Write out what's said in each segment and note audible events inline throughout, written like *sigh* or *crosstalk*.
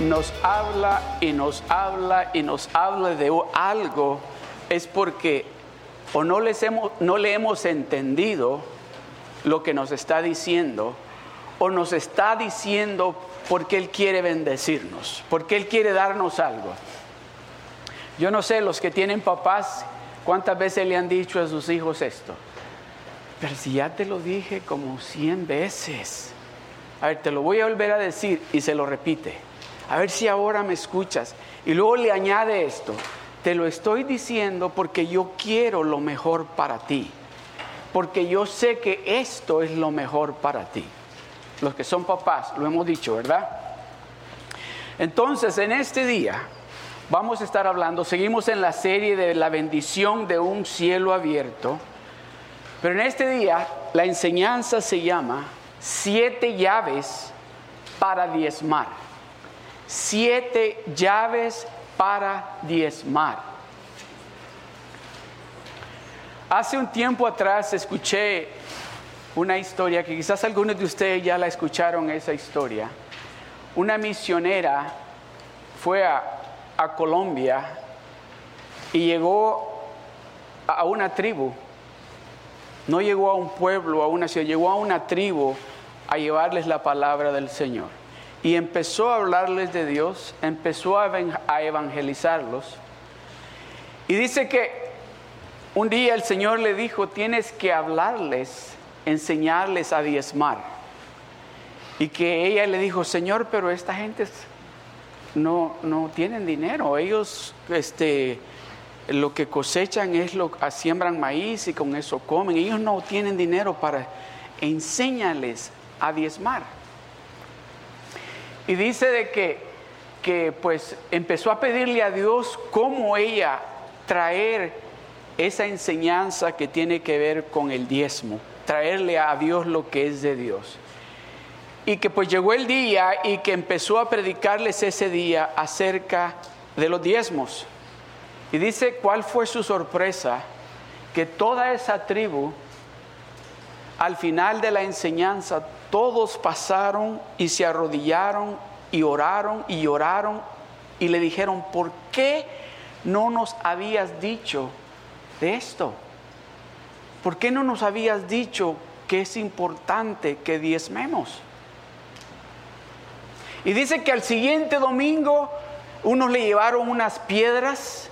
nos habla y nos habla y nos habla de algo, es porque o no, les hemos, no le hemos entendido lo que nos está diciendo, o nos está diciendo porque Él quiere bendecirnos, porque Él quiere darnos algo. Yo no sé, los que tienen papás, cuántas veces le han dicho a sus hijos esto. Pero si ya te lo dije como cien veces. A ver, te lo voy a volver a decir y se lo repite. A ver si ahora me escuchas. Y luego le añade esto. Te lo estoy diciendo porque yo quiero lo mejor para ti. Porque yo sé que esto es lo mejor para ti. Los que son papás, lo hemos dicho, ¿verdad? Entonces, en este día vamos a estar hablando, seguimos en la serie de la bendición de un cielo abierto, pero en este día la enseñanza se llama siete llaves para diezmar. Siete llaves para diezmar. Hace un tiempo atrás escuché una historia que quizás algunos de ustedes ya la escucharon esa historia. Una misionera fue a, a Colombia y llegó a una tribu. No llegó a un pueblo, a una ciudad, llegó a una tribu a llevarles la palabra del Señor y empezó a hablarles de Dios, empezó a evangelizarlos. Y dice que un día el Señor le dijo, tienes que hablarles, enseñarles a diezmar. Y que ella le dijo, Señor, pero esta gente no, no tienen dinero, ellos este, lo que cosechan es lo siembran maíz y con eso comen, ellos no tienen dinero para enseñarles a diezmar. Y dice de que, que pues empezó a pedirle a Dios cómo ella traer esa enseñanza que tiene que ver con el diezmo, traerle a Dios lo que es de Dios. Y que pues llegó el día y que empezó a predicarles ese día acerca de los diezmos. Y dice cuál fue su sorpresa, que toda esa tribu, al final de la enseñanza, todos pasaron y se arrodillaron y oraron y oraron y le dijeron, ¿por qué no nos habías dicho de esto? ¿Por qué no nos habías dicho que es importante que diezmemos? Y dice que al siguiente domingo unos le llevaron unas piedras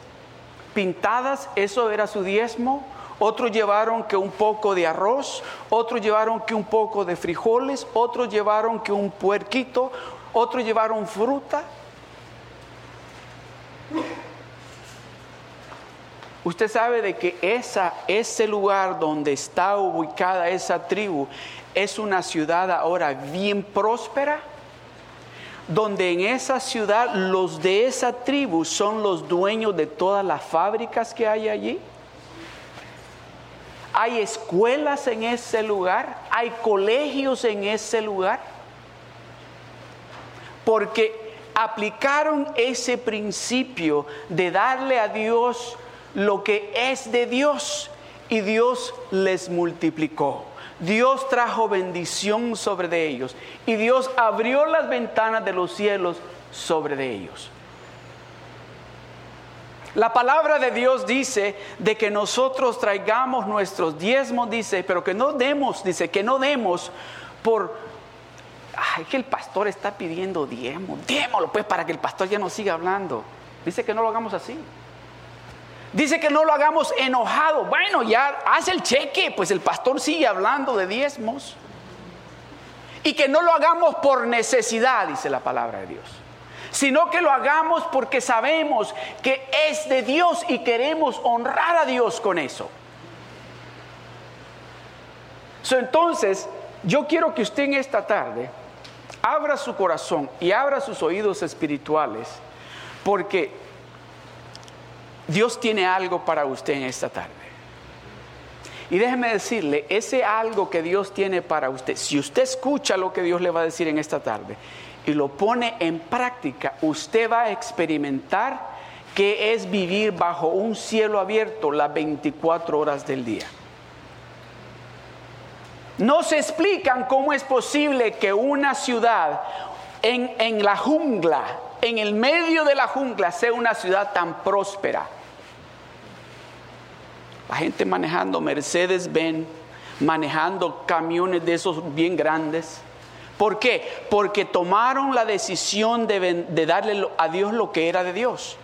pintadas, eso era su diezmo, otros llevaron que un poco de arroz, otros llevaron que un poco de frijoles, otros llevaron que un puerquito, otros llevaron fruta. Usted sabe de que esa, ese lugar donde está ubicada esa tribu es una ciudad ahora bien próspera, donde en esa ciudad los de esa tribu son los dueños de todas las fábricas que hay allí. Hay escuelas en ese lugar, hay colegios en ese lugar, porque aplicaron ese principio de darle a Dios lo que es de Dios y Dios les multiplicó. Dios trajo bendición sobre de ellos y Dios abrió las ventanas de los cielos sobre de ellos. La palabra de Dios dice de que nosotros traigamos nuestros diezmos, dice, pero que no demos, dice, que no demos por, ay, que el pastor está pidiendo diezmo, démoslo pues para que el pastor ya no siga hablando. Dice que no lo hagamos así. Dice que no lo hagamos enojado. Bueno, ya hace el cheque, pues el pastor sigue hablando de diezmos. Y que no lo hagamos por necesidad, dice la palabra de Dios sino que lo hagamos porque sabemos que es de Dios y queremos honrar a Dios con eso. entonces, yo quiero que usted en esta tarde abra su corazón y abra sus oídos espirituales, porque Dios tiene algo para usted en esta tarde. Y déjeme decirle, ese algo que Dios tiene para usted, si usted escucha lo que Dios le va a decir en esta tarde, y lo pone en práctica, usted va a experimentar que es vivir bajo un cielo abierto las 24 horas del día. no se explican cómo es posible que una ciudad en, en la jungla, en el medio de la jungla, sea una ciudad tan próspera. La gente manejando Mercedes Benz, manejando camiones de esos bien grandes. ¿Por qué? Porque tomaron la decisión de, darle a Dios lo que era de Dios.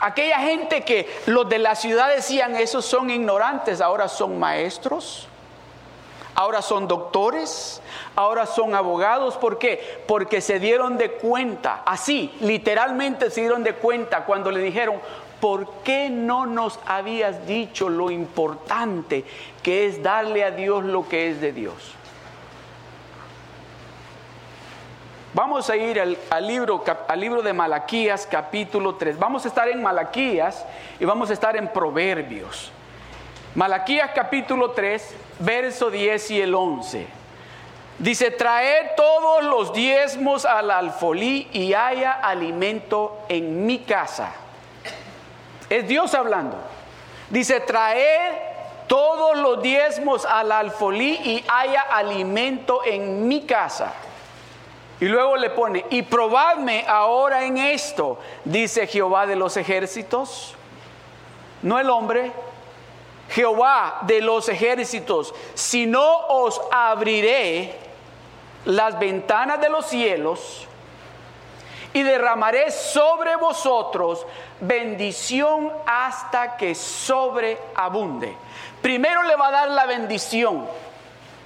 Aquella gente que los de la ciudad decían, esos son ignorantes, ahora son maestros, ahora son doctores, ahora son abogados. ¿Por qué? Porque se dieron de cuenta, así, literalmente se dieron de cuenta cuando le dijeron, ¿por qué no nos habías dicho lo importante que es darle a Dios lo que es de Dios? Vamos a ir al, libro, al libro de Malaquías capítulo 3. Vamos a estar en Malaquías y vamos a estar en Proverbios. Malaquías capítulo 3, verso 10 y el 11. Dice, traed todos los diezmos al alfolí y haya alimento en mi casa. Es Dios hablando. Dice, traed todos los diezmos al alfolí y haya alimento en mi casa. Y luego le pone, y probadme ahora en esto, dice Jehová de los ejércitos, no el hombre, Jehová de los ejércitos, si no os abriré las ventanas de los cielos y derramaré sobre vosotros bendición hasta que sobreabunde. Primero le va a dar la bendición,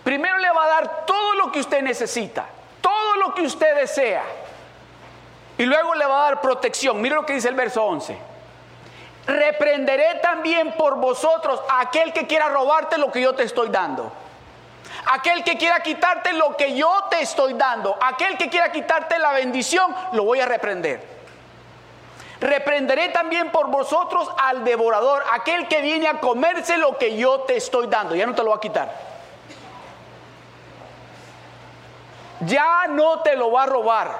primero le va a dar todo lo que usted necesita lo que usted desea. Y luego le va a dar protección. Mire lo que dice el verso 11. Reprenderé también por vosotros a aquel que quiera robarte lo que yo te estoy dando. Aquel que quiera quitarte lo que yo te estoy dando. Aquel que quiera quitarte la bendición, lo voy a reprender. Reprenderé también por vosotros al devorador, aquel que viene a comerse lo que yo te estoy dando. Ya no te lo va a quitar. Ya no te lo va a robar.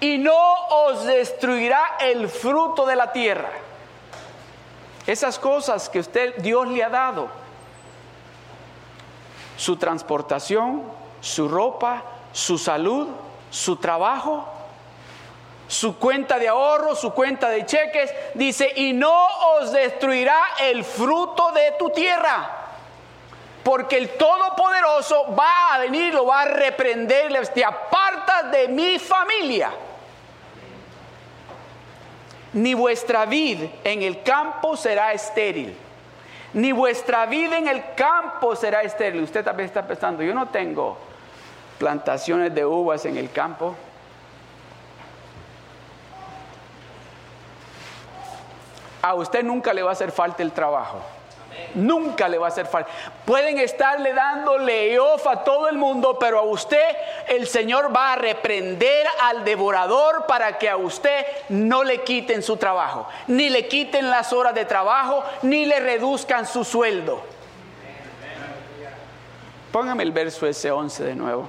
Y no os destruirá el fruto de la tierra. Esas cosas que usted Dios le ha dado. Su transportación, su ropa, su salud, su trabajo, su cuenta de ahorro, su cuenta de cheques, dice, y no os destruirá el fruto de tu tierra. Porque el Todopoderoso va a venir, lo va a reprender, te apartas de mi familia. Ni vuestra vid en el campo será estéril. Ni vuestra vida en el campo será estéril. Usted también está pensando, yo no tengo plantaciones de uvas en el campo. A usted nunca le va a hacer falta el trabajo. Nunca le va a hacer falta. Pueden estarle dando leof a todo el mundo, pero a usted el Señor va a reprender al devorador para que a usted no le quiten su trabajo, ni le quiten las horas de trabajo, ni le reduzcan su sueldo. Póngame el verso ese 11 de nuevo.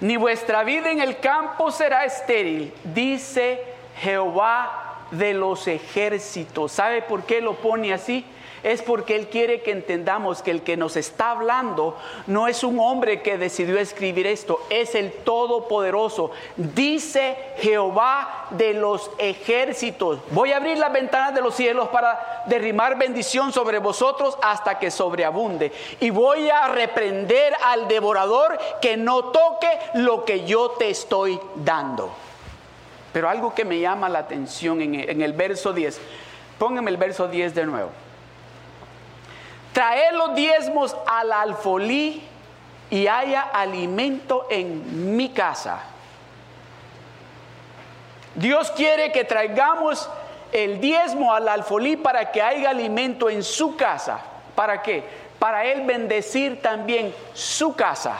Ni vuestra vida en el campo será estéril, dice Jehová de los ejércitos. ¿Sabe por qué lo pone así? Es porque Él quiere que entendamos que el que nos está hablando no es un hombre que decidió escribir esto, es el Todopoderoso. Dice Jehová de los ejércitos. Voy a abrir las ventanas de los cielos para derrimar bendición sobre vosotros hasta que sobreabunde. Y voy a reprender al devorador que no toque lo que yo te estoy dando. Pero algo que me llama la atención en el, verso 10, póngame el verso 10 de nuevo. Traer los diezmos al alfolí y haya alimento en mi casa. Dios quiere que traigamos el diezmo al alfolí para que haya alimento en su casa. ¿Para qué? Para Él bendecir también su casa.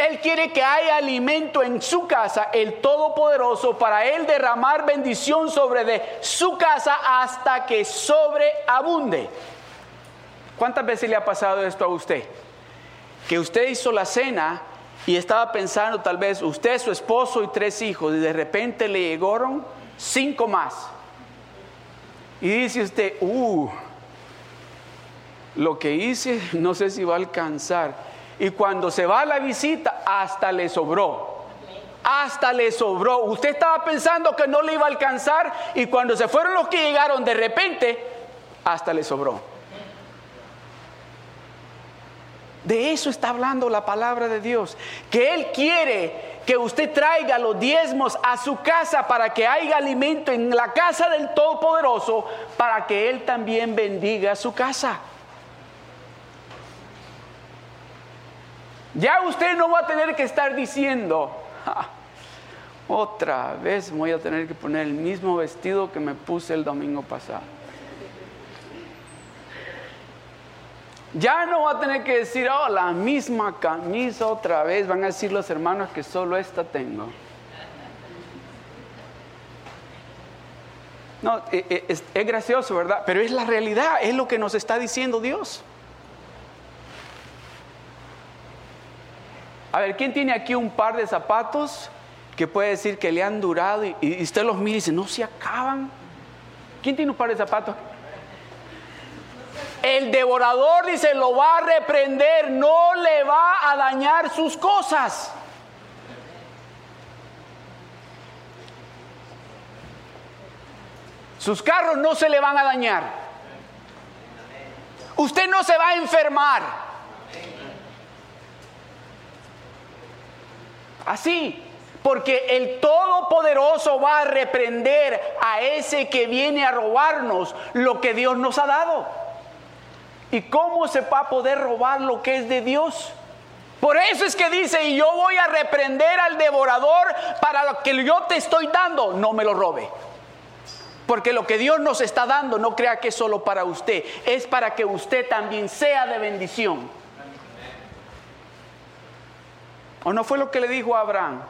Él quiere que haya alimento en su casa, el Todopoderoso, para Él derramar bendición sobre de su casa hasta que sobreabunde. ¿Cuántas veces le ha pasado esto a usted? Que usted hizo la cena y estaba pensando tal vez usted, su esposo y tres hijos, y de repente le llegaron cinco más. Y dice usted, uh, lo que hice *laughs* no sé si va a alcanzar. Y cuando se va a la visita, hasta le sobró. Hasta le sobró. Usted estaba pensando que no le iba a alcanzar y cuando se fueron los que llegaron de repente, hasta le sobró. De eso está hablando la palabra de Dios. Que Él quiere que usted traiga los diezmos a su casa para que haya alimento en la casa del Todopoderoso, para que Él también bendiga su casa. Ya usted no va a tener que estar diciendo, otra vez voy a tener que poner el mismo vestido que me puse el domingo pasado. Ya no va a tener que decir, oh, la misma camisa otra vez. Van a decir los hermanos que solo esta tengo. No, e, e, es, es, gracioso, ¿verdad? Pero es la realidad, es lo que nos está diciendo Dios. A ver, ¿quién tiene aquí un par de zapatos que puede decir que le han durado y, usted los mira y dice, no se acaban? ¿Quién tiene un par de zapatos? El devorador dice, lo va a reprender, no le va a dañar sus cosas. Sus carros no se le van a dañar. Usted no se va a enfermar. Así, porque el Todopoderoso va a reprender a ese que viene a robarnos lo que Dios nos ha dado. ¿Y cómo se va a poder robar lo que es de Dios? Por eso es que dice, y yo voy a reprender al devorador para lo que yo te estoy dando, no me lo robe. Porque lo que Dios nos está dando, no crea que es solo para usted, es para que usted también sea de bendición. ¿O no fue lo que le dijo a Abraham?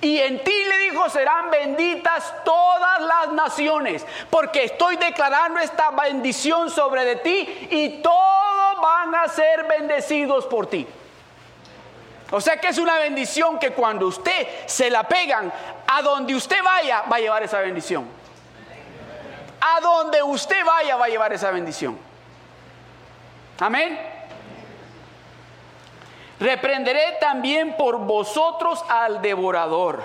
Y en ti le dijo, serán benditas todas las naciones, porque estoy declarando esta bendición sobre de ti y todos van a ser bendecidos por ti. O sea que es una bendición que cuando usted se la pegan, a donde usted vaya, va a llevar esa bendición. A donde usted vaya, va a llevar esa bendición. Amén. Reprenderé también por vosotros al devorador,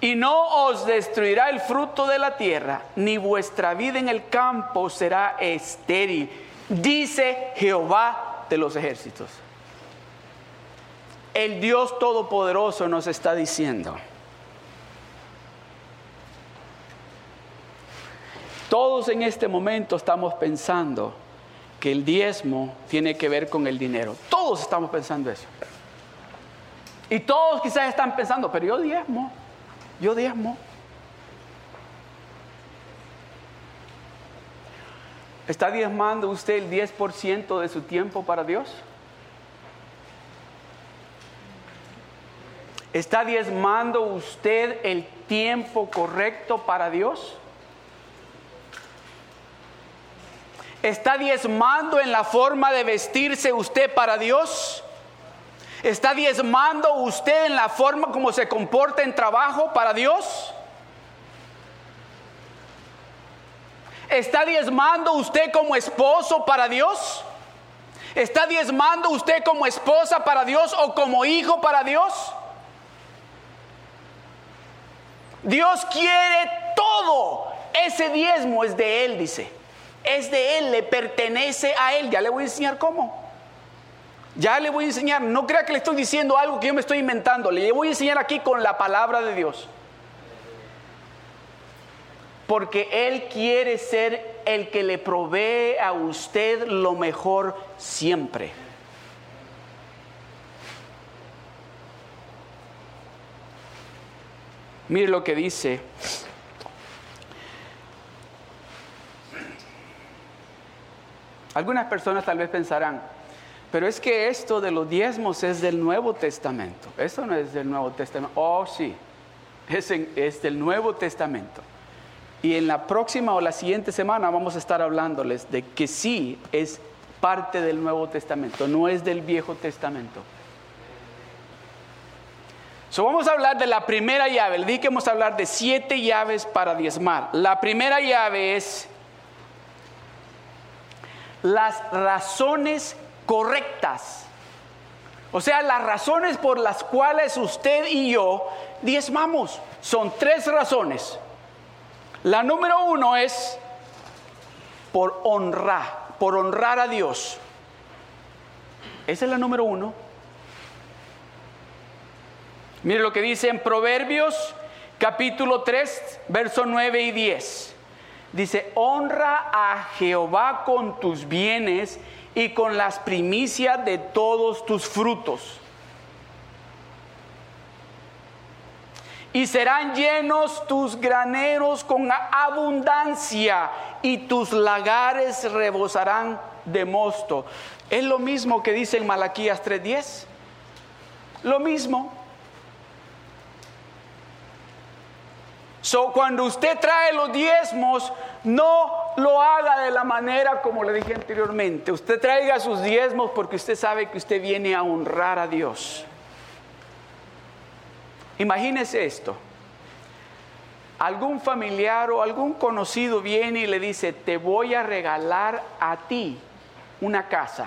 y no os destruirá el fruto de la tierra, ni vuestra vida en el campo será estéril, dice Jehová de los ejércitos. El Dios Todopoderoso nos está diciendo, todos en este momento estamos pensando, que el diezmo tiene que ver con el dinero. Todos estamos pensando eso. Y todos quizás están pensando, pero yo diezmo, yo diezmo. ¿Está diezmando usted el 10% de su tiempo para Dios? ¿Está diezmando usted el tiempo correcto para Dios? ¿Está diezmando en la forma de vestirse usted para Dios? ¿Está diezmando usted en la forma como se comporta en trabajo para Dios? ¿Está diezmando usted como esposo para Dios? ¿Está diezmando usted como esposa para Dios o como hijo para Dios? Dios quiere todo. Ese diezmo es de Él, dice es de Él, le pertenece a Él. Ya le voy a enseñar cómo. Ya le voy a enseñar. No crea que le estoy diciendo algo que yo me estoy inventando. Le voy a enseñar aquí con la palabra de Dios. Porque Él quiere ser el que le provee a usted lo mejor siempre. Mire lo que dice Algunas personas tal vez pensarán, pero es que esto de los diezmos es del Nuevo Testamento. Eso no es del Nuevo Testamento. Oh, sí, es, del Nuevo Testamento. Y en la próxima o la siguiente semana vamos a estar hablándoles de que sí es parte del Nuevo Testamento, no es del Viejo Testamento. So, vamos a hablar de la primera llave. Le dije que vamos a hablar de siete llaves para diezmar. La primera llave es las razones correctas. O sea, las razones por las cuales usted y yo diezmamos. Son tres razones. La número uno es por honrar, por honrar a Dios. Esa es la número uno. Mire lo que dice en Proverbios capítulo 3, verso 9 y 10. Dice, honra a Jehová con tus bienes y con las primicias de todos tus frutos. Y serán llenos tus graneros con abundancia y tus lagares rebosarán de mosto. Es lo mismo que dice en Malaquías 3:10. Lo mismo. So, cuando usted trae los diezmos, no lo haga de la manera como le dije anteriormente. Usted traiga sus diezmos porque usted sabe que usted viene a honrar a Dios. Imagínese esto. Algún familiar o algún conocido viene y le dice, te voy a regalar a ti una casa.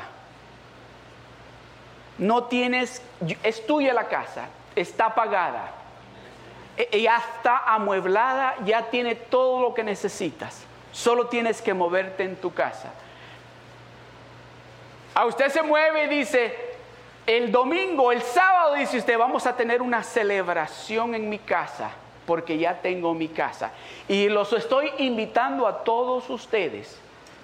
No tienes, es tuya la casa, está pagada ya está amueblada, ya tiene todo lo que necesitas. Solo tienes que moverte en tu casa. A usted se mueve y dice, el domingo, el sábado, dice usted, vamos a tener una celebración en mi casa, porque ya tengo mi casa. Y los estoy invitando a todos ustedes,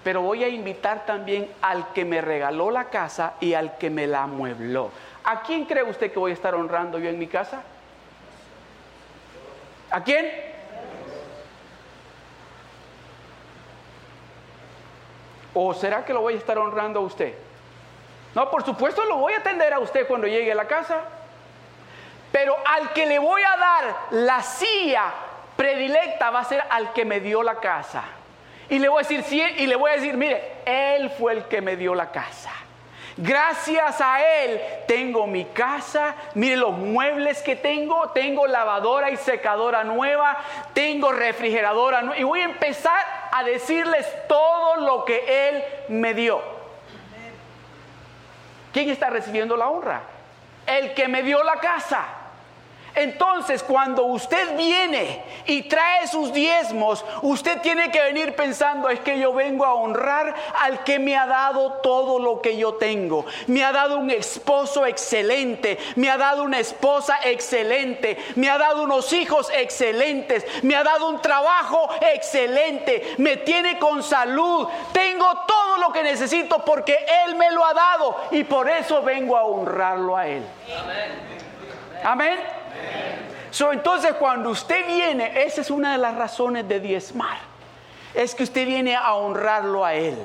pero voy a invitar también al que me regaló la casa y al que me la amuebló. ¿A quién cree usted que voy a estar honrando yo en mi casa? ¿A quién? ¿O será que lo voy a estar honrando a usted? No, por supuesto lo voy a atender a usted cuando llegue a la casa. Pero al que le voy a dar la silla predilecta va a ser al que me dio la casa. Y le voy a decir, y le voy a decir, mire, él fue el que me dio la casa. Gracias a Él tengo mi casa, mire los muebles que tengo, tengo lavadora y secadora nueva, tengo refrigeradora nueva y voy a empezar a decirles todo lo que Él me dio. ¿Quién está recibiendo la honra? El que me dio la casa. Entonces, cuando usted viene y trae sus diezmos, usted tiene que venir pensando, es que yo vengo a honrar al que me ha dado todo lo que yo tengo. Me ha dado un esposo excelente, me ha dado una esposa excelente, me ha dado unos hijos excelentes, me ha dado un trabajo excelente, me tiene con salud, tengo todo lo que necesito porque Él me lo ha dado y por eso vengo a honrarlo a Él. Amén. Amén entonces cuando usted viene, esa es una de las razones de diezmar, es que usted viene a honrarlo a Él.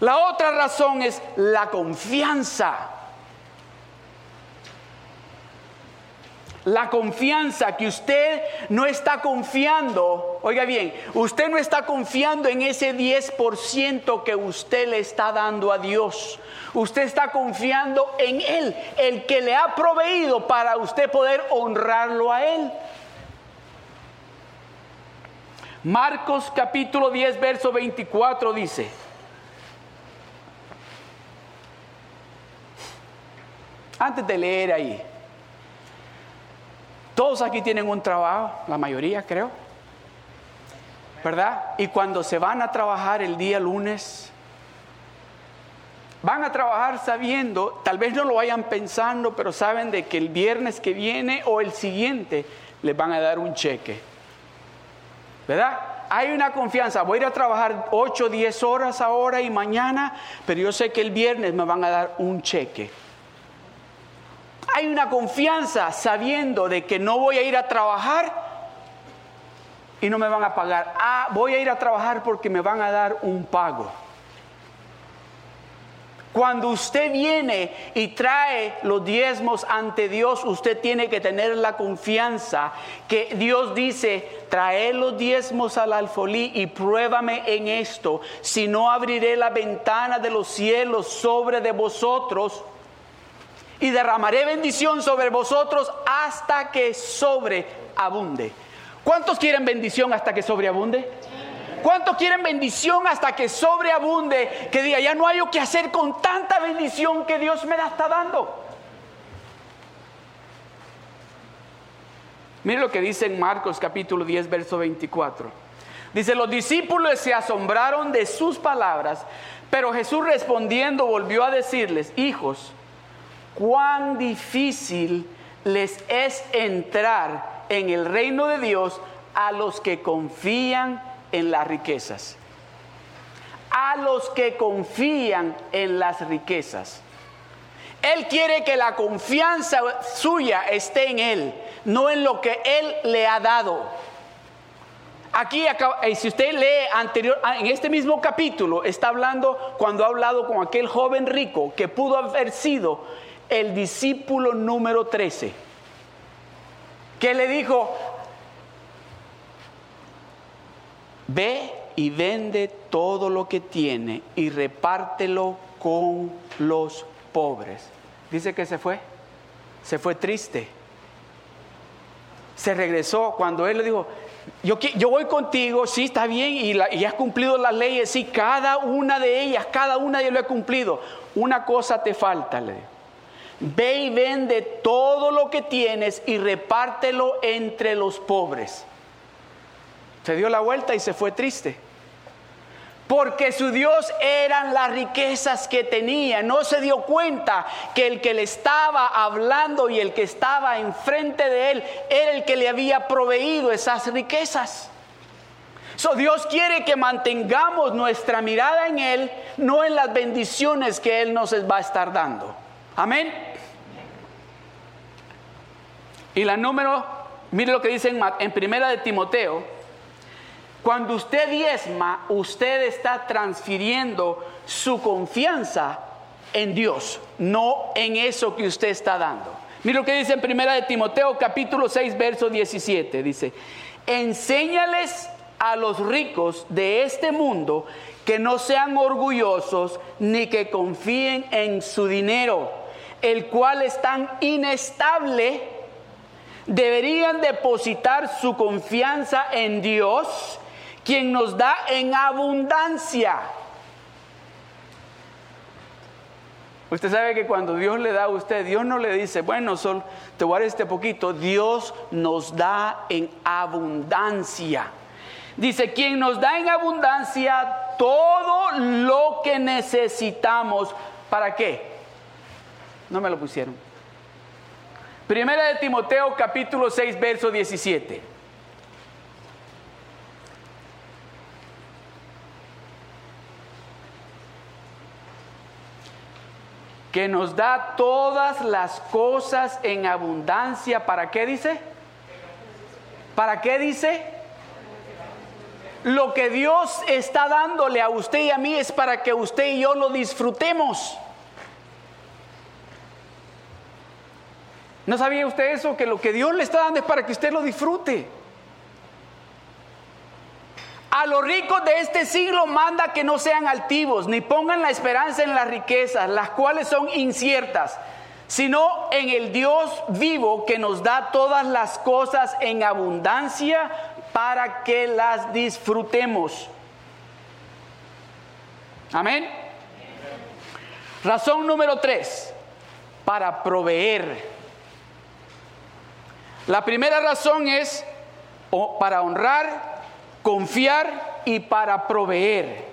La otra razón es la confianza. La confianza que usted no está confiando, oiga bien, usted no está confiando en ese 10% que usted le está dando a Dios. Usted está confiando en Él, el que le ha proveído para usted poder honrarlo a Él. Marcos capítulo 10, verso 24 dice, antes de leer ahí, todos aquí tienen un trabajo, la mayoría creo. ¿Verdad? Y cuando se van a trabajar el día lunes, van a trabajar sabiendo, tal vez no lo vayan pensando, pero saben de que el viernes que viene o el siguiente les van a dar un cheque. ¿Verdad? Hay una confianza, voy a ir a trabajar 8 o 10 horas ahora y mañana, pero yo sé que el viernes me van a dar un cheque. Hay una confianza sabiendo de que no voy a ir a trabajar y no me van a pagar. Ah, voy a ir a trabajar porque me van a dar un pago. Cuando usted viene y trae los diezmos ante Dios, usted tiene que tener la confianza que Dios dice, trae los diezmos al alfolí y pruébame en esto, si no abriré la ventana de los cielos sobre de vosotros y derramaré bendición sobre vosotros hasta que sobreabunde. ¿Cuántos quieren bendición hasta que sobreabunde? ¿Cuántos quieren bendición hasta que sobreabunde? Que diga, ya no hay que hacer con tanta bendición que Dios me la está dando. Mire lo que dice en Marcos capítulo 10, verso 24. Dice, los discípulos se asombraron de sus palabras, pero Jesús respondiendo volvió a decirles, hijos, cuán difícil les es entrar en el reino de Dios a los que confían en las riquezas. A los que confían en las riquezas. Él quiere que la confianza suya esté en Él, no en lo que Él le ha dado. Aquí, eh, si usted lee anterior, ah, en este mismo capítulo, está hablando cuando ha hablado con aquel joven rico que pudo haber sido el discípulo número 13, que le dijo, ve y vende todo lo que tiene y repártelo con los pobres. Dice que se fue, se fue triste. Se regresó cuando él le dijo, yo, yo voy contigo, sí, está bien, y, has cumplido las leyes, sí, cada una de ellas, cada una ellas lo he cumplido. Una cosa te falta, le dijo. Ve y vende todo lo que tienes y repártelo entre los pobres. Se dio la vuelta y se fue triste. Porque su Dios eran las riquezas que tenía. No se dio cuenta que el que le estaba hablando y el que estaba enfrente de él era el que le había proveído esas riquezas. So, Dios quiere que mantengamos nuestra mirada en Él, no en las bendiciones que Él nos va a estar dando. Amén. Y la número, mire lo que dice en primera de Timoteo, cuando usted diezma, usted está transfiriendo su confianza en Dios, no en eso que usted está dando. Mire lo que dice en primera de Timoteo capítulo 6 verso 17, dice, "Enséñales a los ricos de este mundo que no sean orgullosos ni que confíen en su dinero, el cual es tan inestable, deberían depositar su confianza en Dios, quien nos da en abundancia. Usted sabe que cuando Dios le da a usted, Dios no le dice, bueno, Sol, te voy a este poquito. Dios nos da en abundancia. Dice, quien nos da en abundancia todo lo que necesitamos. ¿Para qué? No me lo pusieron. Primera de Timoteo capítulo 6, verso 17. que nos da todas las cosas en abundancia. ¿Para qué dice? ¿Para qué dice? Lo que Dios está dándole a usted y a mí es para que usted y yo lo disfrutemos. ¿No sabía usted eso? Que lo que Dios le está dando es para que usted lo disfrute. A los ricos de este siglo manda que no sean altivos, ni pongan la esperanza en las riquezas, las cuales son inciertas, sino en el Dios vivo que nos da todas las cosas en abundancia para que las disfrutemos. Amén. Razón número tres, para proveer. La primera razón es para honrar confiar y para proveer.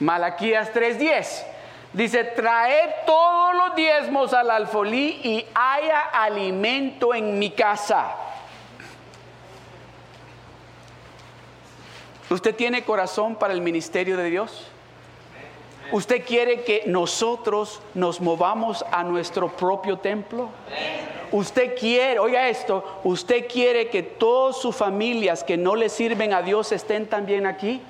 Malaquías 3:10 dice, traed todos los diezmos al alfolí y haya alimento en mi casa. ¿Usted tiene corazón para el ministerio de Dios? ¿Usted quiere que nosotros nos movamos a nuestro propio templo? Usted quiere, oiga esto, usted quiere que todas sus familias que no le sirven a Dios estén también aquí.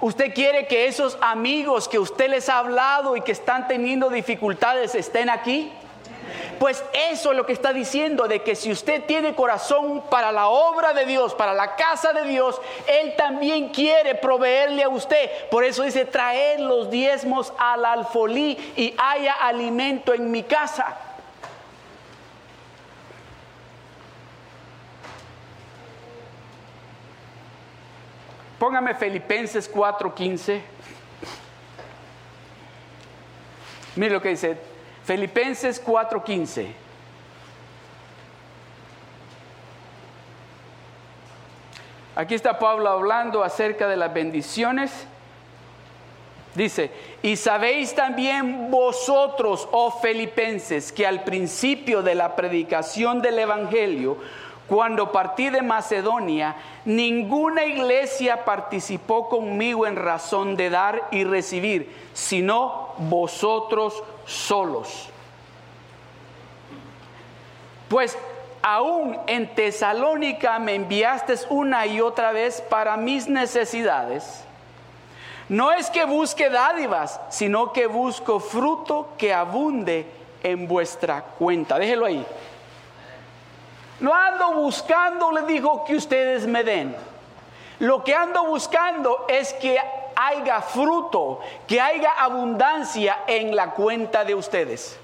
Usted quiere que esos amigos que usted les ha hablado y que están teniendo dificultades estén aquí. Pues eso es lo que está diciendo, de que si usted tiene corazón para la obra de Dios, para la casa de Dios, Él también quiere proveerle a usted. Por eso dice, traer los diezmos al alfolí y haya alimento en mi casa. Póngame Filipenses 4:15. Mire lo que dice Filipenses 4:15. Aquí está Pablo hablando acerca de las bendiciones. Dice, y sabéis también vosotros, oh filipenses, que al principio de la predicación del Evangelio, cuando partí de Macedonia, ninguna iglesia participó conmigo en razón de dar y recibir, sino vosotros solos. Pues aún en Tesalónica me enviaste una y otra vez para mis necesidades. No es que busque dádivas, sino que busco fruto que abunde en vuestra cuenta. Déjelo ahí. No ando buscando, le digo, que ustedes me den. Lo que ando buscando es que haya fruto, que haya abundancia en la cuenta de ustedes.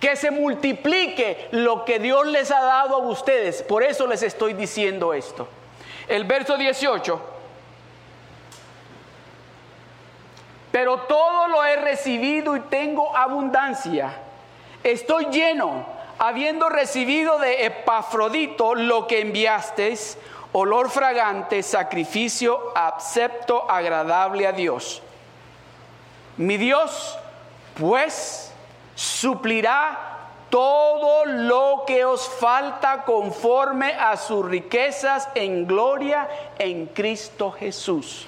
Que se multiplique lo que Dios les ha dado a ustedes. Por eso les estoy diciendo esto. El verso 18. Pero todo lo he recibido y tengo abundancia. Estoy lleno habiendo recibido de Epafrodito lo que enviasteis, olor fragante, sacrificio acepto, agradable a Dios. Mi Dios, pues, suplirá todo lo que os falta conforme a sus riquezas en gloria en Cristo Jesús.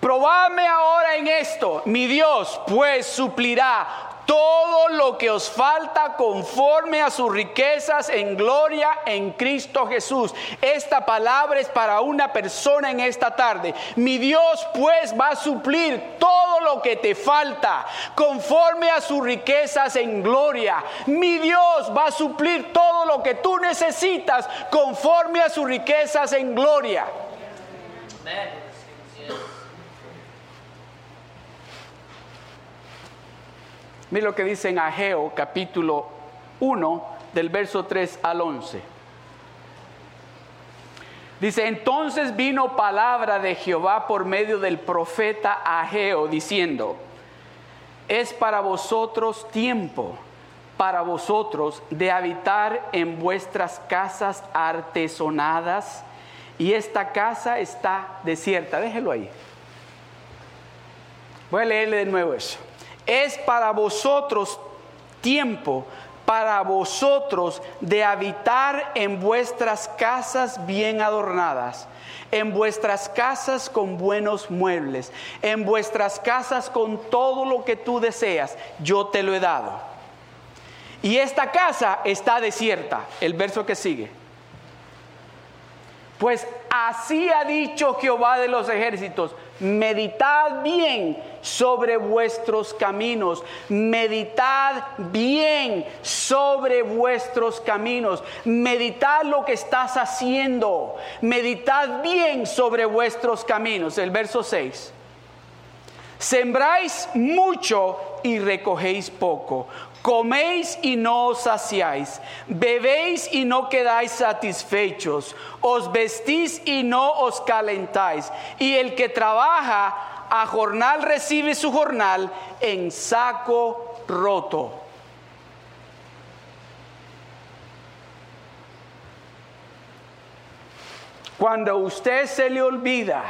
Probadme ahora en esto, mi Dios, pues suplirá todo lo que os falta conforme a sus riquezas en gloria en Cristo Jesús. Esta palabra es para una persona en esta tarde. Mi Dios pues va a suplir todo lo que te falta conforme a sus riquezas en gloria. Mi Dios va a suplir todo lo que tú necesitas conforme a sus riquezas en gloria. Mira lo que dice en Ageo capítulo 1 del verso 3 al 11. Dice, entonces vino palabra de Jehová por medio del profeta Ageo diciendo, es para vosotros tiempo, para vosotros de habitar en vuestras casas artesonadas, y esta casa está desierta. Déjelo ahí. Voy a leerle de nuevo eso es para vosotros tiempo, para vosotros de habitar en vuestras casas bien adornadas, en vuestras casas con buenos muebles, en vuestras casas con todo lo que tú deseas, yo te lo he dado. Y esta casa está desierta, el verso que sigue. Pues así ha dicho Jehová de los ejércitos, meditad bien sobre vuestros caminos, meditad bien sobre vuestros caminos, meditad lo que estás haciendo, meditad bien sobre vuestros caminos. El verso 6. Sembráis mucho y recogéis poco. Coméis y no os saciáis, bebéis y no quedáis satisfechos, os vestís y no os calentáis. Y el que trabaja a jornal recibe su jornal en saco roto. Cuando usted se le olvida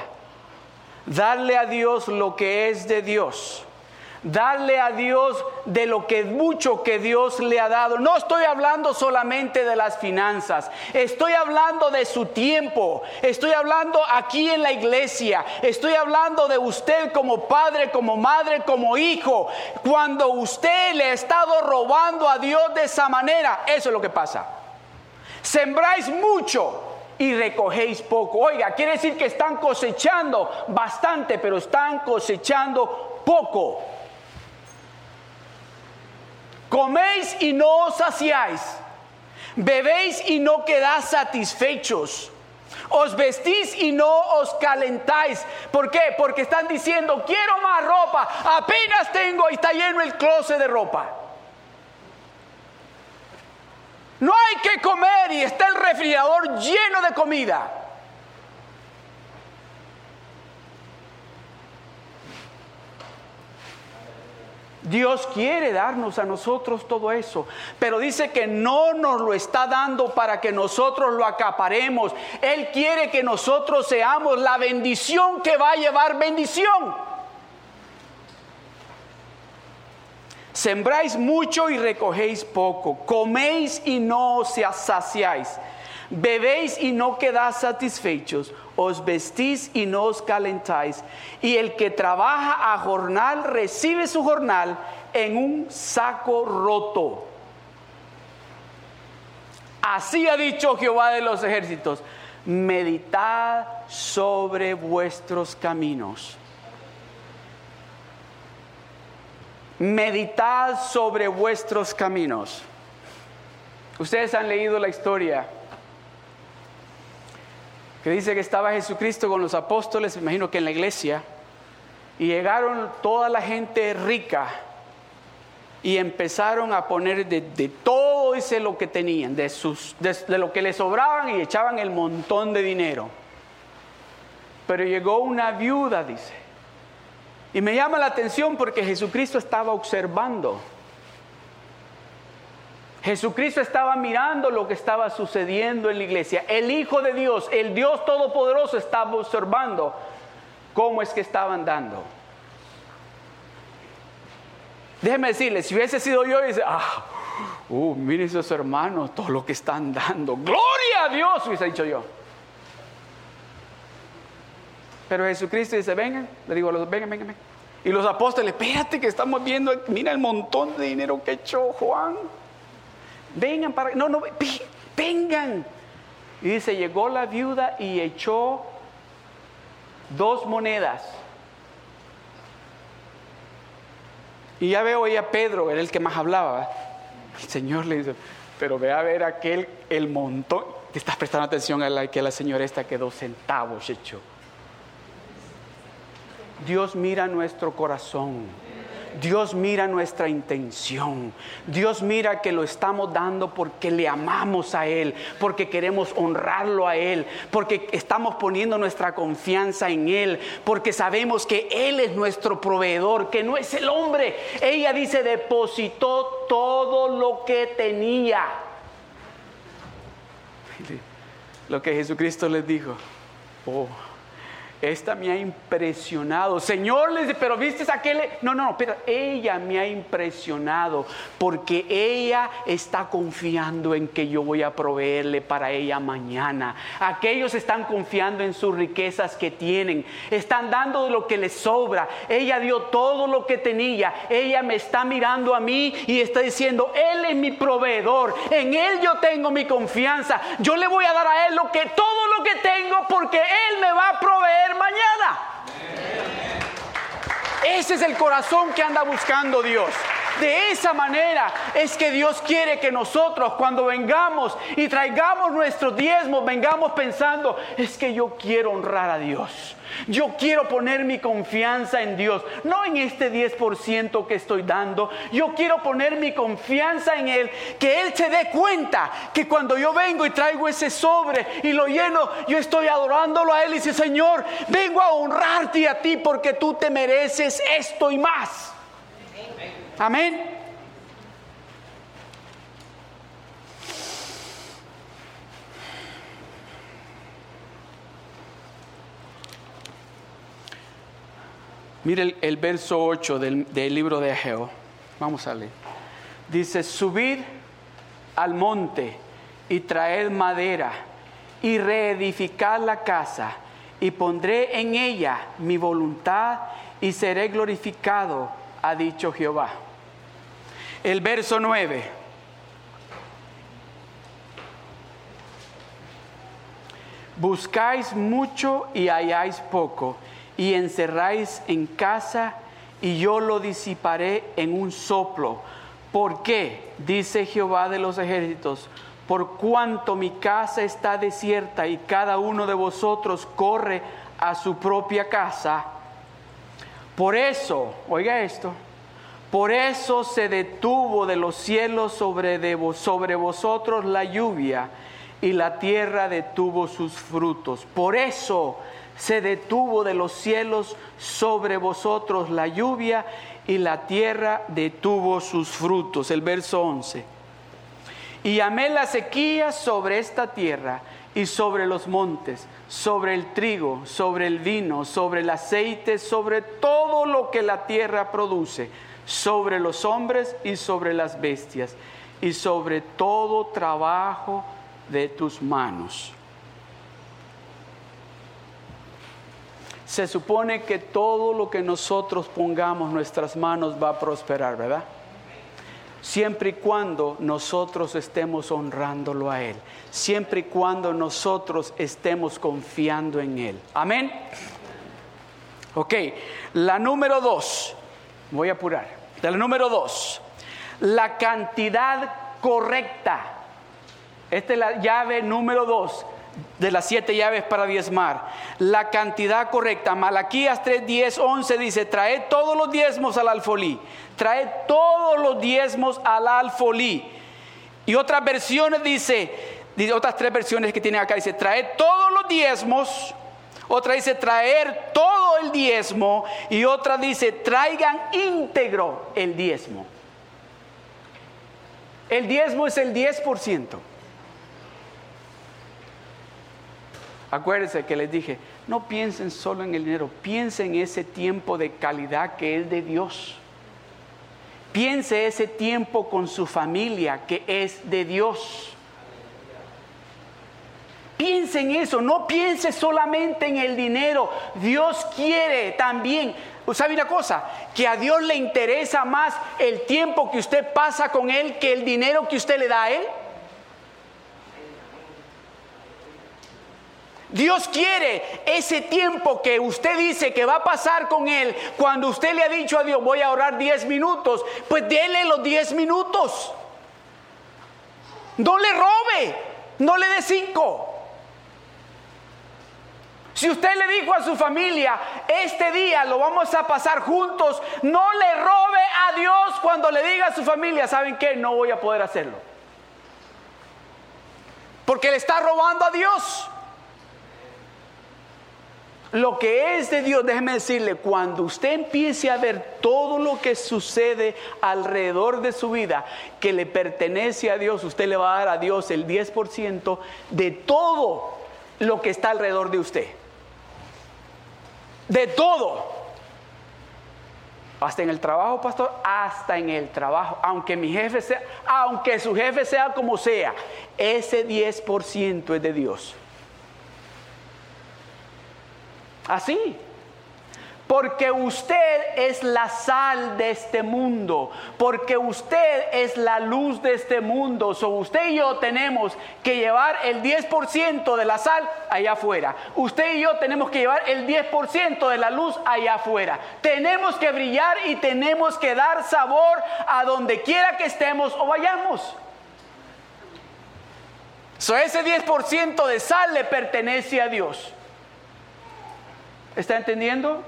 darle a Dios lo que es de Dios, darle a Dios de lo que mucho que Dios le ha dado. No estoy hablando solamente de las finanzas, estoy hablando de su tiempo, estoy hablando aquí en la iglesia, estoy hablando de usted como padre, como madre, como hijo. Cuando usted le ha estado robando a Dios de esa manera, eso es lo que pasa. Sembráis mucho y recogéis poco. Oiga, quiere decir que están cosechando bastante, pero están cosechando poco. Coméis y no os saciáis. Bebéis y no quedáis satisfechos. Os vestís y no os calentáis. ¿Por qué? Porque están diciendo, quiero más ropa. Apenas tengo y está lleno el closet de ropa. No hay que comer y está el refrigerador lleno de comida. Dios quiere darnos a nosotros todo eso, pero dice que no nos lo está dando para que nosotros lo acaparemos. Él quiere que nosotros seamos la bendición que va a llevar bendición. Sembráis mucho y recogéis poco, coméis y no os saciáis, bebéis y no quedáis satisfechos os vestís y no os calentáis, y el que trabaja a jornal recibe su jornal en un saco roto. Así ha dicho Jehová de los ejércitos, meditad sobre vuestros caminos. Meditad sobre vuestros caminos. Ustedes han leído la historia que dice que estaba Jesucristo con los apóstoles, me imagino que en la iglesia, y llegaron toda la gente rica y empezaron a poner de, todo ese lo que tenían, de, sus, de lo que les sobraban y echaban el montón de dinero. Pero llegó una viuda, dice. Y me llama la atención porque Jesucristo estaba observando. Jesucristo estaba mirando lo que estaba sucediendo en la iglesia. El Hijo de Dios, el Dios Todopoderoso, estaba observando cómo es que estaban dando. Déjeme decirle, si hubiese sido yo, dice, ah, uh, miren esos hermanos, todo lo que están dando. Gloria a Dios, hubiese dicho yo. Pero Jesucristo dice, vengan, le digo a los, vengan, vengan, vengan. Y los apóstoles, espérate que estamos viendo, mira el montón de dinero que echó Juan vengan para... No, no, vengan. Y dice, llegó la viuda y echó dos monedas. Y ya veo ahí a Pedro, era el que más hablaba. El Señor le dice, pero ve a ver aquel, el montón. Te estás prestando atención a la que la señora esta quedó centavos echó. Dios mira nuestro corazón. Dios mira nuestra intención. Dios mira que lo estamos dando porque le amamos a Él, porque queremos honrarlo a Él, porque estamos poniendo nuestra confianza en Él, porque sabemos que Él es nuestro proveedor, que no es el hombre. Ella dice, depositó todo lo que tenía. Lo que Jesucristo les dijo. Oh, esta me ha impresionado. Señor, les pero viste aquel. No, no, no, pero ella me ha impresionado porque ella está confiando en que yo voy a proveerle para ella mañana. Aquellos están confiando en sus riquezas que tienen, están dando lo que les sobra. Ella dio todo lo que tenía. Ella me está mirando a mí y está diciendo, Él es mi proveedor, en Él yo tengo mi confianza. Yo le voy a dar a Él lo que todo lo que tengo porque Él me va a proveer mañana. Ese es el corazón que anda buscando Dios. De esa manera es que Dios quiere que nosotros cuando vengamos y traigamos nuestros diezmos, vengamos pensando, es que yo quiero honrar a Dios. Yo quiero poner mi confianza en Dios, no en este 10% que estoy dando. Yo quiero poner mi confianza en Él, que Él se dé cuenta que cuando yo vengo y traigo ese sobre y lo lleno, yo estoy adorándolo a Él y dice, Señor, vengo a honrarte a ti porque tú te mereces esto y más. Amén. Mire el, verso 8 del, del, libro de Ageo. Vamos a leer. Dice, subid al monte y traed madera y reedificad la casa y pondré en ella mi voluntad y seré glorificado, ha dicho Jehová. El verso 9. Buscáis mucho y halláis poco y encerráis en casa y yo lo disiparé en un soplo, ¿Por qué? Dice Jehová de los ejércitos, por cuanto mi casa está desierta y cada uno de vosotros corre a su propia casa. Por eso, oiga esto, por eso se detuvo de los cielos sobre, vosotros la lluvia y la tierra detuvo sus frutos. Por eso se detuvo de los cielos sobre vosotros la lluvia y la tierra detuvo sus frutos. El verso 11. Y amé la sequía sobre esta tierra y sobre los montes, sobre el trigo, sobre el vino, sobre el aceite, sobre todo lo que la tierra produce, sobre los hombres y sobre las bestias, y sobre todo trabajo de tus manos. Se supone que todo lo que nosotros pongamos nuestras manos va a prosperar, ¿verdad? Siempre y cuando nosotros estemos honrándolo a Él, siempre y cuando nosotros estemos confiando en Él. Amén. Ok, la número dos, voy a apurar. La número dos, la cantidad correcta esta es la llave número dos de las siete llaves para diezmar. La cantidad correcta. Malaquías 3, 10, 11 dice, trae todos los diezmos al alfolí. Trae todos los diezmos al alfolí. Y otras versiones dice, otras tres versiones que tiene acá, dice, trae todos los diezmos. Otra dice traer todo el diezmo. Y otra dice, traigan íntegro el diezmo. El diezmo es el 10%. Acuérdense que les dije, no piensen solo en el dinero, piensen en ese tiempo de calidad que es de Dios. Piense ese tiempo con su familia que es de Dios. Piense en eso, no piense solamente en el dinero. Dios quiere también, ¿sabe una cosa? Que a Dios le interesa más el tiempo que usted pasa con Él que el dinero que usted le da a Él. Dios quiere ese tiempo que usted dice que va a pasar con Él. Cuando usted le ha dicho a Dios, voy a orar 10 minutos, pues déle los 10 minutos. No le robe, no le dé 5. Si usted le dijo a su familia, este día lo vamos a pasar juntos, no le robe a Dios cuando le diga a su familia, ¿saben qué? No voy a poder hacerlo. Porque le está robando a Dios. Lo que es de Dios, déjeme decirle, cuando usted empiece a ver todo lo que sucede alrededor de su vida que le pertenece a Dios, usted le va a dar a Dios el 10% de todo lo que está alrededor de usted. De todo. Hasta en el trabajo, pastor, hasta en el trabajo, aunque mi jefe sea, aunque su jefe sea como sea, ese 10% es de Dios. Así. Porque usted es la sal de este mundo, porque usted es la luz de este mundo. So usted y yo tenemos que llevar el 10% de la sal allá afuera. Usted y yo tenemos que llevar el 10% de la luz allá afuera. Tenemos que brillar y tenemos que dar sabor a donde quiera que estemos o vayamos. So ese 10% de sal le pertenece a Dios. ¿Está entendiendo?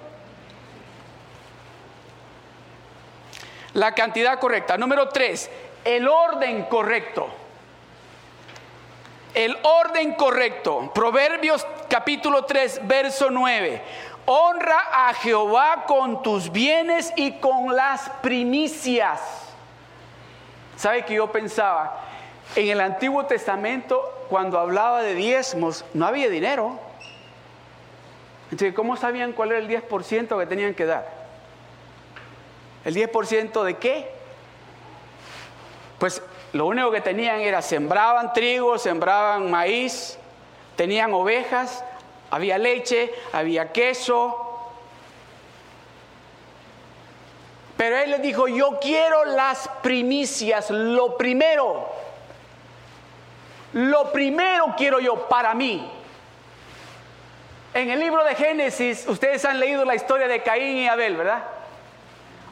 La cantidad correcta. Número tres, el orden correcto. El orden correcto. Proverbios capítulo 3, verso 9. Honra a Jehová con tus bienes y con las primicias. ¿Sabe que yo pensaba? En el Antiguo Testamento, cuando hablaba de diezmos, no había dinero. Entonces, ¿cómo sabían cuál era el 10% que tenían que dar? ¿El 10% de qué? Pues lo único que tenían era sembraban trigo, sembraban maíz, tenían ovejas, había leche, había queso. Pero él les dijo, yo quiero las primicias, lo primero. Lo primero quiero yo para mí. En el libro de Génesis, ustedes han leído la historia de Caín y Abel, ¿verdad?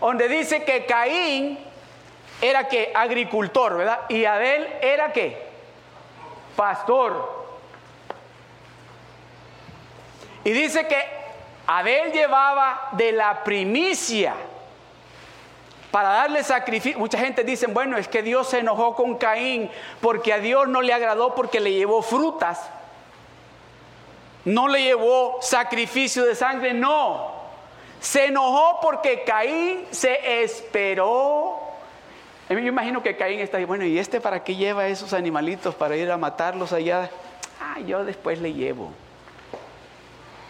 Donde dice que Caín era que agricultor, ¿verdad? Y Abel era que pastor. Y dice que Abel llevaba de la primicia para darle sacrificio. Mucha gente dice, bueno, es que Dios se enojó con Caín porque a Dios no le agradó porque le llevó frutas. No le llevó sacrificio de sangre, no. Se enojó porque Caín se esperó. Yo imagino que Caín está ahí, bueno, ¿y este para qué lleva esos animalitos para ir a matarlos allá? Ah, yo después le llevo.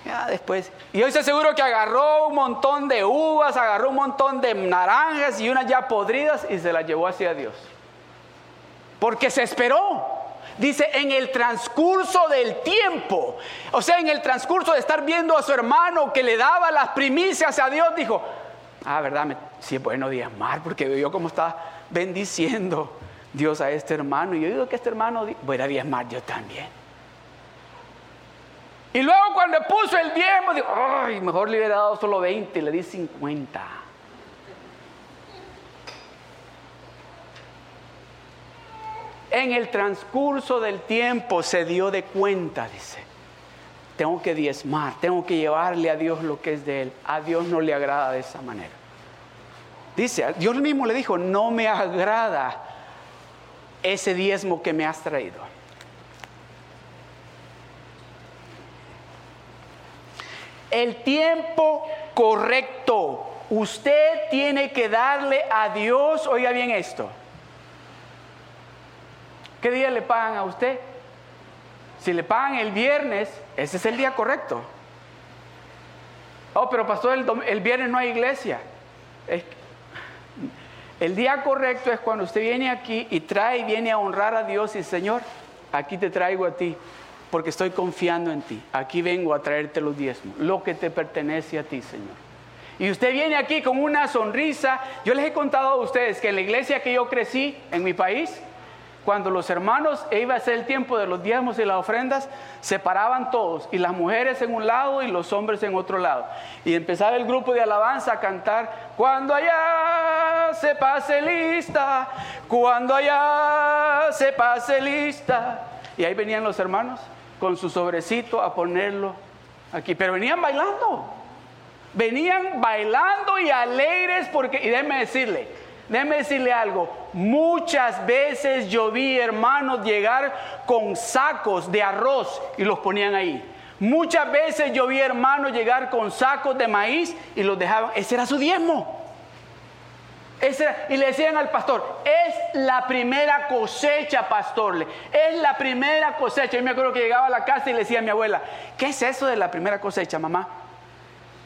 Ya después. Y hoy se seguro que agarró un montón de uvas, agarró un montón de naranjas y unas ya podridas y se las llevó hacia Dios. Porque se esperó. Dice, en el transcurso del tiempo, o sea, en el transcurso de estar viendo a su hermano que le daba las primicias a Dios, dijo, ah, verdad, sí es bueno diezmar, porque vio cómo está bendiciendo Dios a este hermano. Y yo digo que este hermano, voy a diezmar yo también. Y luego cuando puso el diezmo, dijo, ay, mejor le hubiera dado solo 20, le di 50. En el transcurso del tiempo se dio de cuenta, dice, tengo que diezmar, tengo que llevarle a Dios lo que es de Él. A Dios no le agrada de esa manera. Dice, Dios mismo le dijo, no me agrada ese diezmo que me has traído. el tiempo correcto. Usted tiene que darle a Dios, oiga bien esto. ¿Qué día le pagan a usted? Si le pagan el viernes, ese es el día correcto. Oh, pero pasó el, el viernes no hay iglesia. el día correcto es cuando usted viene aquí y trae y viene a honrar a Dios y Señor, aquí te traigo a ti porque estoy confiando en ti. Aquí vengo a traerte los diezmos, lo que te pertenece a ti, Señor. Y usted viene aquí con una sonrisa. Yo les he contado a ustedes que en la iglesia que yo crecí en mi país, cuando los hermanos e iba a ser el tiempo de los diezmos y las ofrendas, se paraban todos, y las mujeres en un lado y los hombres en otro lado. Y empezaba el grupo de alabanza a cantar, cuando allá se pase lista, cuando allá se pase lista. Y ahí venían los hermanos con su sobrecito a ponerlo aquí. Pero venían bailando. Venían bailando y alegres porque, y déjeme decirle, déjeme decirle algo, muchas veces yo vi hermanos llegar con sacos de arroz y los ponían ahí. Muchas veces yo vi hermanos llegar con sacos de maíz y los dejaban, ese era su diezmo y le decían al pastor, es la primera cosecha, pastor. Es la primera cosecha. Yo me acuerdo que llegaba a la casa y le decía a mi abuela, ¿qué es eso de la primera cosecha, mamá?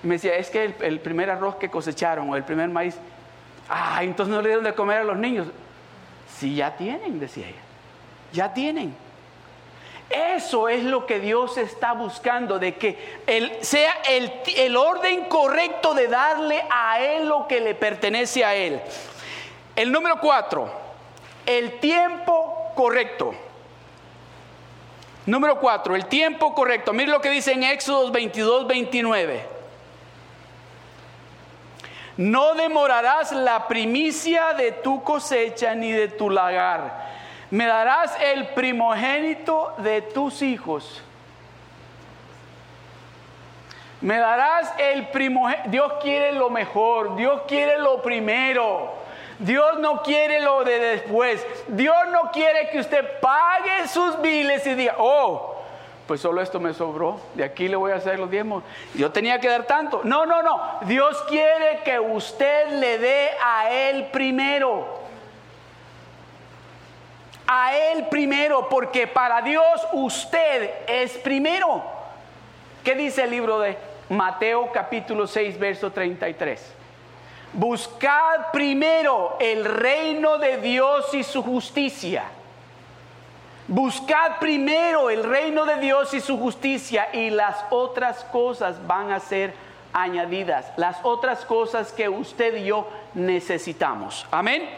Y me decía, es que el primer arroz que cosecharon o el primer maíz, ah, entonces no le dieron de comer a los niños. Sí, ya tienen, decía ella. Ya tienen. Eso es lo que Dios está buscando, de que él, sea el, el orden correcto de darle a Él lo que le pertenece a Él. El número cuatro, el tiempo correcto. Número cuatro, el tiempo correcto. Mire lo que dice en Éxodo 22, 29. No demorarás la primicia de tu cosecha ni de tu lagar me darás el primogénito de tus hijos. Me darás el primogénito. Dios quiere lo mejor, Dios quiere lo primero. Dios no quiere lo de después. Dios no quiere que usted pague sus biles y diga, oh, pues solo esto me sobró, de aquí le voy a hacer los diezmos. Yo tenía que dar tanto. No, no, no. Dios quiere que usted le dé a Él primero a Él primero, porque para Dios usted es primero. ¿Qué dice el libro de Mateo capítulo 6, verso 33? Buscad primero el reino de Dios y su justicia. Buscad primero el reino de Dios y su justicia y las otras cosas van a ser añadidas. Las otras cosas que usted y yo necesitamos. Amén.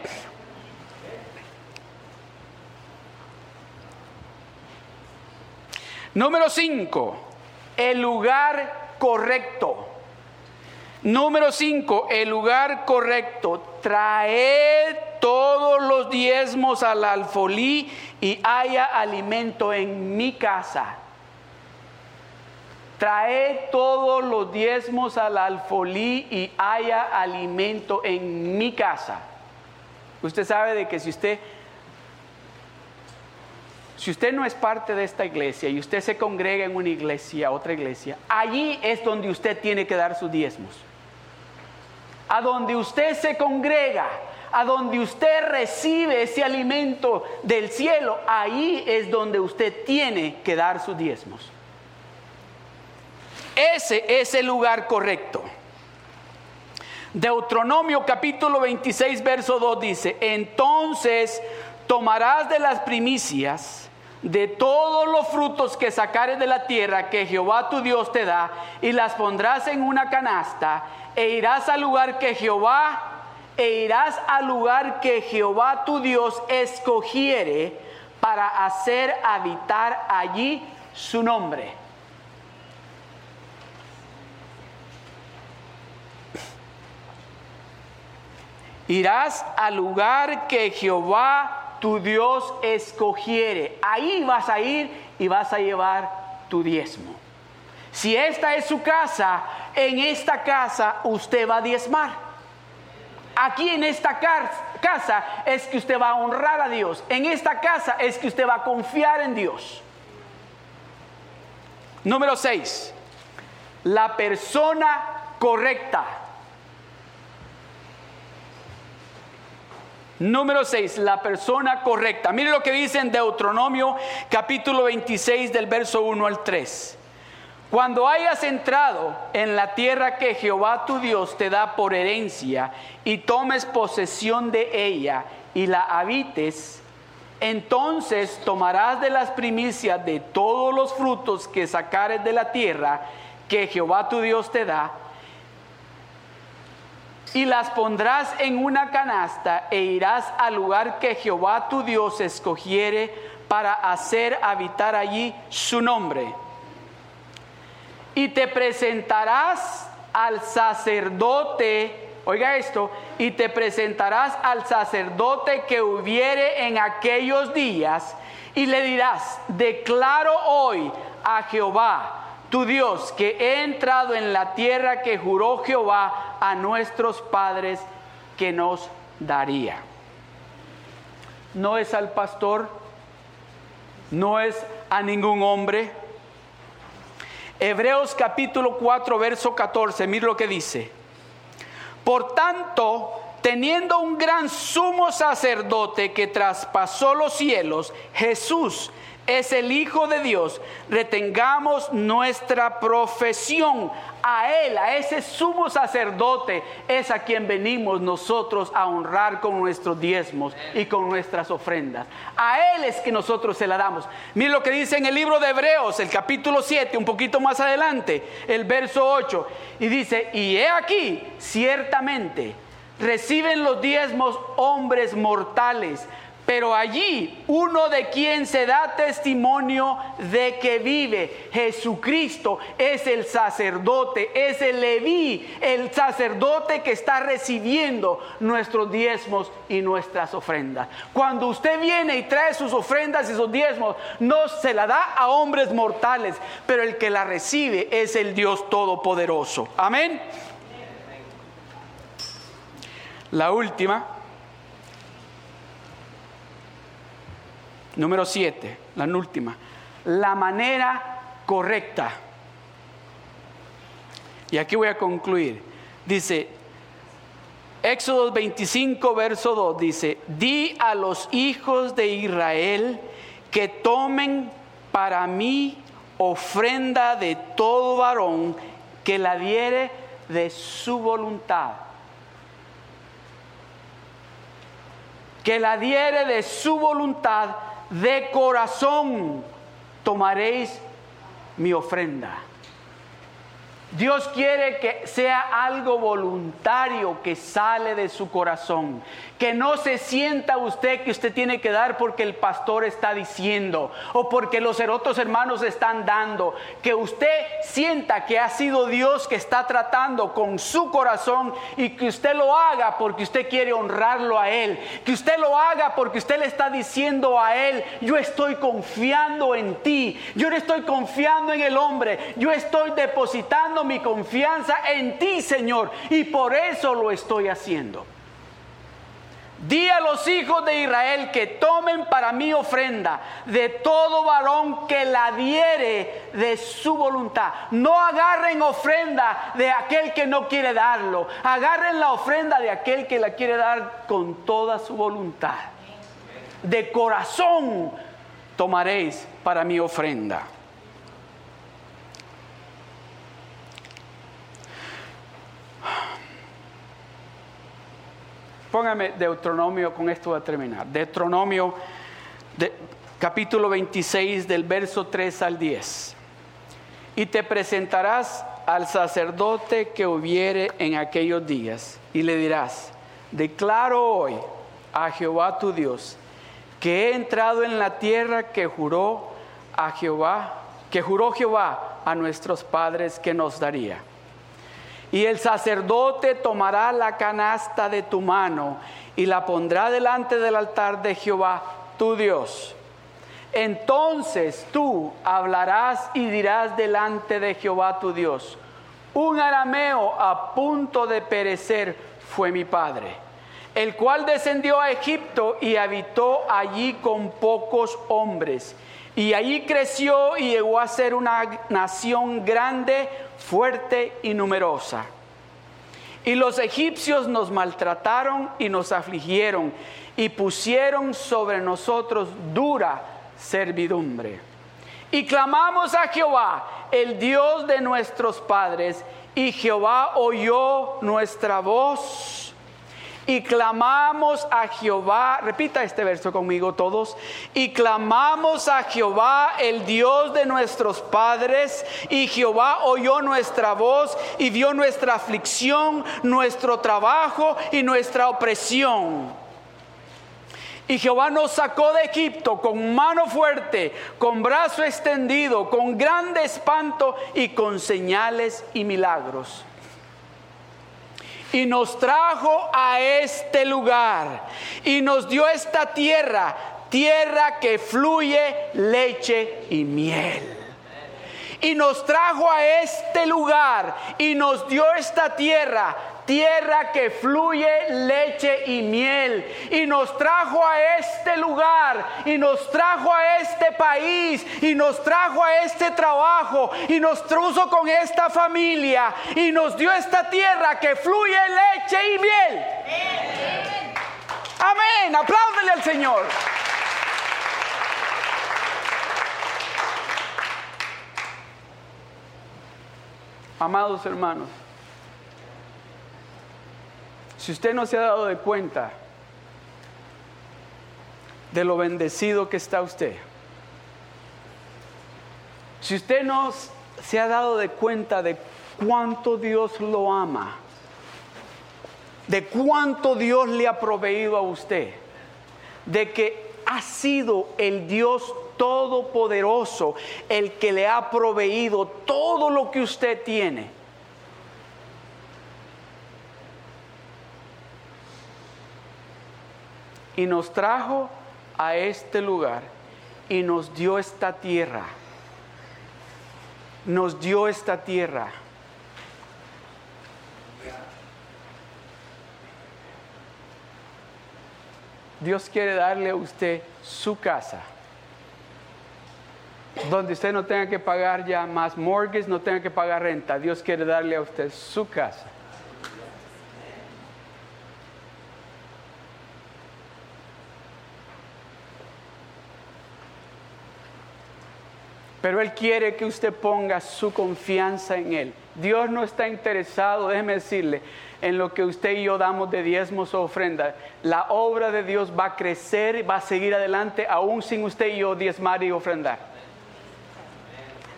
Número 5, el lugar correcto. Número 5, el lugar correcto. Traed todos los diezmos al alfolí y haya alimento en mi casa. Trae todos los diezmos al alfolí y haya alimento en mi casa. Usted sabe de que si usted si usted no es parte de esta iglesia y usted se congrega en una iglesia, otra iglesia, allí es donde usted tiene que dar sus diezmos. A donde usted se congrega, a donde usted recibe ese alimento del cielo, ahí es donde usted tiene que dar sus diezmos. Ese es el lugar correcto. Deuteronomio capítulo 26, verso 2 dice, entonces tomarás de las primicias de todos los frutos que sacares de la tierra que Jehová tu Dios te da, y las pondrás en una canasta, e irás al lugar que Jehová, e irás al lugar que Jehová tu Dios escogiere para hacer habitar allí su nombre. Irás al lugar que Jehová tu Dios escogiere. Ahí vas a ir y vas a llevar tu diezmo. Si esta es su casa, en esta casa usted va a diezmar. Aquí en esta casa es que usted va a honrar a Dios. En esta casa es que usted va a confiar en Dios. Número 6. La persona correcta. Número 6, la persona correcta. Mire lo que dice en Deuteronomio capítulo 26 del verso 1 al 3. Cuando hayas entrado en la tierra que Jehová tu Dios te da por herencia y tomes posesión de ella y la habites, entonces tomarás de las primicias de todos los frutos que sacares de la tierra que Jehová tu Dios te da y las pondrás en una canasta e irás al lugar que Jehová tu Dios escogiere para hacer habitar allí su nombre. Y te presentarás al sacerdote, oiga esto, y te presentarás al sacerdote que hubiere en aquellos días y le dirás, declaro hoy a Jehová, tu Dios, que he entrado en la tierra que juró Jehová a nuestros padres que nos daría. No es al pastor, no es a ningún hombre. Hebreos capítulo 4, verso 14, mira lo que dice. Por tanto, teniendo un gran sumo sacerdote que traspasó los cielos, Jesús, es el Hijo de Dios, retengamos nuestra profesión. A Él, a ese sumo sacerdote, es a quien venimos nosotros a honrar con nuestros diezmos y con nuestras ofrendas. A Él es que nosotros se la damos. Mire lo que dice en el libro de Hebreos, el capítulo 7, un poquito más adelante, el verso 8. Y dice, y he aquí, ciertamente, reciben los diezmos hombres mortales pero allí uno de quien se da testimonio de que vive. Jesucristo es el sacerdote, es el Leví, el sacerdote que está recibiendo nuestros diezmos y nuestras ofrendas. Cuando usted viene y trae sus ofrendas y sus diezmos, no se la da a hombres mortales, pero el que la recibe es el Dios Todopoderoso. Amén. La última Número siete, la última. La manera correcta. Y aquí voy a concluir. Dice, Éxodo 25, verso 2, dice, di a los hijos de Israel que tomen para mí ofrenda de todo varón que la diere de su voluntad. Que la diere de su voluntad de corazón tomaréis mi ofrenda. Dios quiere que sea algo voluntario que sale de su corazón. Que no se sienta usted que usted tiene que dar porque el pastor está diciendo o porque los otros hermanos están dando. Que usted sienta que ha sido Dios que está tratando con su corazón y que usted lo haga porque usted quiere honrarlo a Él. Que usted lo haga porque usted le está diciendo a Él, yo estoy confiando en ti. Yo no estoy confiando en el hombre. Yo estoy depositando mi confianza en ti, Señor. Y por eso lo estoy haciendo. Di a los hijos de Israel que tomen para mí ofrenda de todo varón que la diere de su voluntad. No agarren ofrenda de aquel que no quiere darlo. Agarren la ofrenda de aquel que la quiere dar con toda su voluntad. De corazón tomaréis para mi ofrenda. Póngame Deuteronomio, con esto voy a terminar. Deuteronomio de, capítulo 26 del verso 3 al 10. Y te presentarás al sacerdote que hubiere en aquellos días y le dirás, declaro hoy a Jehová tu Dios que he entrado en la tierra que juró a Jehová, que juró Jehová a nuestros padres que nos daría y el sacerdote tomará la canasta de tu mano y la pondrá delante del altar de Jehová, tu Dios. Entonces tú hablarás y dirás delante de Jehová tu Dios, un arameo a punto de perecer fue mi padre, el cual descendió a Egipto y habitó allí con pocos hombres. Y allí creció y llegó a ser una nación grande, fuerte y numerosa. Y los egipcios nos maltrataron y nos afligieron y pusieron sobre nosotros dura servidumbre. Y clamamos a Jehová, el Dios de nuestros padres, y Jehová oyó nuestra voz y clamamos a Jehová, repita este verso conmigo todos, y clamamos a Jehová, el Dios de nuestros padres, y Jehová oyó nuestra voz y vio nuestra aflicción, nuestro trabajo y nuestra opresión. Y Jehová nos sacó de Egipto con mano fuerte, con brazo extendido, con grande espanto y con señales y milagros y nos trajo a este lugar y nos dio esta tierra, tierra que fluye leche y miel. Y nos trajo a este lugar y nos dio esta tierra, tierra que fluye leche y miel. Y nos trajo a este lugar y nos trajo a este país y nos trajo a este trabajo y nos truzo con esta familia y nos dio esta tierra que fluye leche y miel. Amén, apláudele al Señor. Amados hermanos, si usted no se ha dado de cuenta de lo bendecido que está usted, si usted no se ha dado de cuenta de cuánto Dios lo ama, de cuánto Dios le ha proveído a usted, de que ha sido el Dios todopoderoso el que le ha proveído todo lo que usted tiene. Y nos trajo a este lugar y nos dio esta tierra. Nos dio esta tierra. Dios quiere darle a usted su casa donde usted no tenga que pagar ya más mortgage, no tenga que pagar renta. Dios quiere darle a usted su casa. Pero Él quiere que usted ponga su confianza en Él. Dios no está interesado, déjeme decirle, en lo que usted y yo damos de diezmos o ofrendas. La obra de Dios va a crecer, va a seguir adelante, aún sin usted y yo diezmar y ofrendar.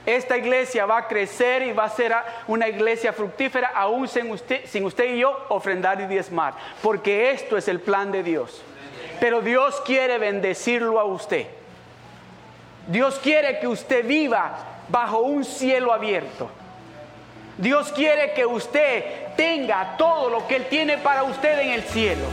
esta iglesia va a crecer y va a ser una iglesia fructífera aún sin usted, sin usted y yo ofrendar y diezmar, porque esto es el plan de Dios. Pero Dios quiere bendecirlo a usted. Dios quiere que usted viva bajo un cielo abierto. Dios quiere que usted tenga todo lo que Él tiene para usted en el cielo.